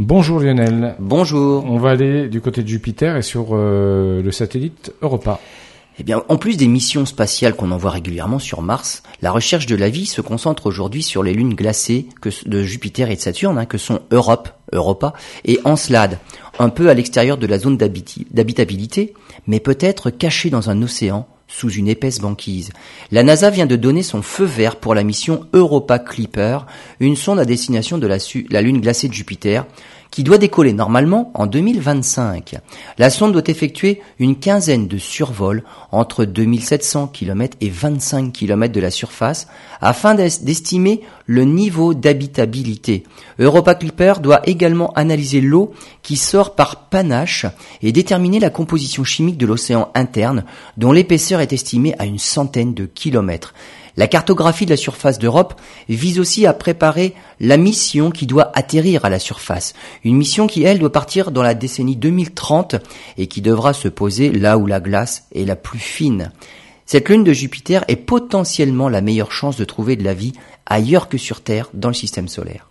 Bonjour Lionel. Bonjour. On va aller du côté de Jupiter et sur euh, le satellite Europa. Eh bien, en plus des missions spatiales qu'on envoie régulièrement sur Mars, la recherche de la vie se concentre aujourd'hui sur les lunes glacées que, de Jupiter et de Saturne, hein, que sont Europe, Europa, et Encelade, un peu à l'extérieur de la zone d'habitabilité, mais peut-être cachées dans un océan sous une épaisse banquise. La NASA vient de donner son feu vert pour la mission Europa Clipper, une sonde à destination de la, Lune glacée de Jupiter, qui doit décoller normalement en 2025. La sonde doit effectuer une quinzaine de survols entre 2700 km et 25 km de la surface afin d'estimer le niveau d'habitabilité. Europa Clipper doit également analyser l'eau qui sort par panache et déterminer la composition chimique de l'océan interne dont l'épaisseur est estimée à une centaine de kilomètres. La cartographie de la surface d'Europe vise aussi à préparer la mission qui doit atterrir à la surface. Une mission qui, elle, doit partir dans la décennie 2030 et qui devra se poser là où la glace est la plus fine. Cette lune de Jupiter est potentiellement la meilleure chance de trouver de la vie ailleurs que sur Terre dans le système solaire.